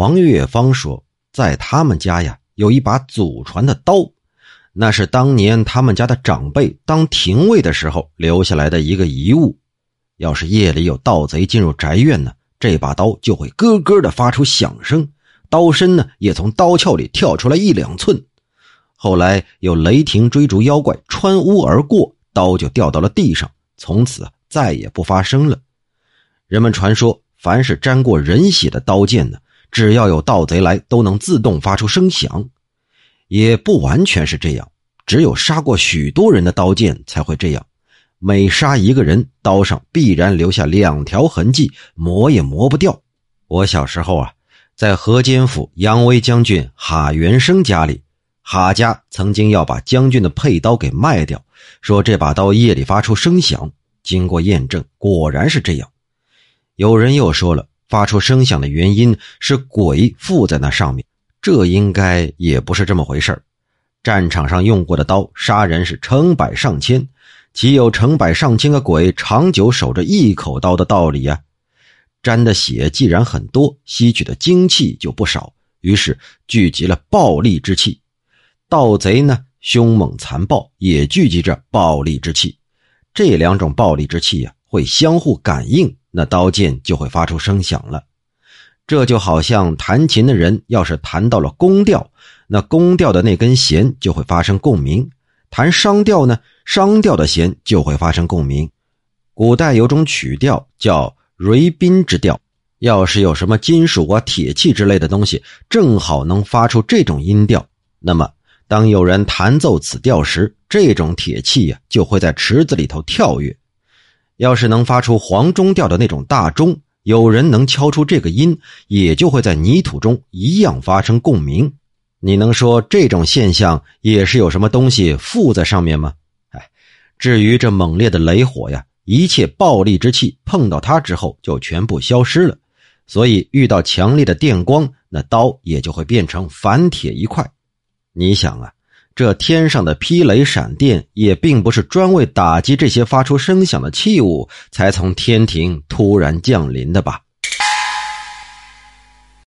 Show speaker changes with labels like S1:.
S1: 王月芳说，在他们家呀，有一把祖传的刀，那是当年他们家的长辈当廷尉的时候留下来的一个遗物。要是夜里有盗贼进入宅院呢，这把刀就会咯咯的发出响声，刀身呢也从刀鞘里跳出来一两寸。后来有雷霆追逐妖怪穿屋而过，刀就掉到了地上，从此再也不发声了。人们传说，凡是沾过人血的刀剑呢，只要有盗贼来，都能自动发出声响。也不完全是这样，只有杀过许多人的刀剑才会这样。每杀一个人，刀上必然留下两条痕迹，磨也磨不掉。我小时候啊，在河间府杨威将军哈元生家里，哈家曾经要把将军的佩刀给卖掉，说这把刀夜里发出声响。经过验证，果然是这样。有人又说了，发出声响的原因是鬼附在那上面，这应该也不是这么回事战场上用过的刀，杀人是成百上千。岂有成百上千个鬼长久守着一口刀的道理呀？沾的血既然很多，吸取的精气就不少，于是聚集了暴力之气。盗贼呢，凶猛残暴，也聚集着暴力之气。这两种暴力之气呀，会相互感应，那刀剑就会发出声响了。这就好像弹琴的人要是弹到了宫调，那宫调的那根弦就会发生共鸣；弹商调呢？商调的弦就会发生共鸣。古代有种曲调叫蕤宾之调，要是有什么金属啊、铁器之类的东西，正好能发出这种音调，那么当有人弹奏此调时，这种铁器呀就会在池子里头跳跃。要是能发出黄钟调的那种大钟，有人能敲出这个音，也就会在泥土中一样发生共鸣。你能说这种现象也是有什么东西附在上面吗？哎至于这猛烈的雷火呀，一切暴力之气碰到它之后就全部消失了，所以遇到强烈的电光，那刀也就会变成反铁一块。你想啊，这天上的霹雷闪电也并不是专为打击这些发出声响的器物才从天庭突然降临的吧？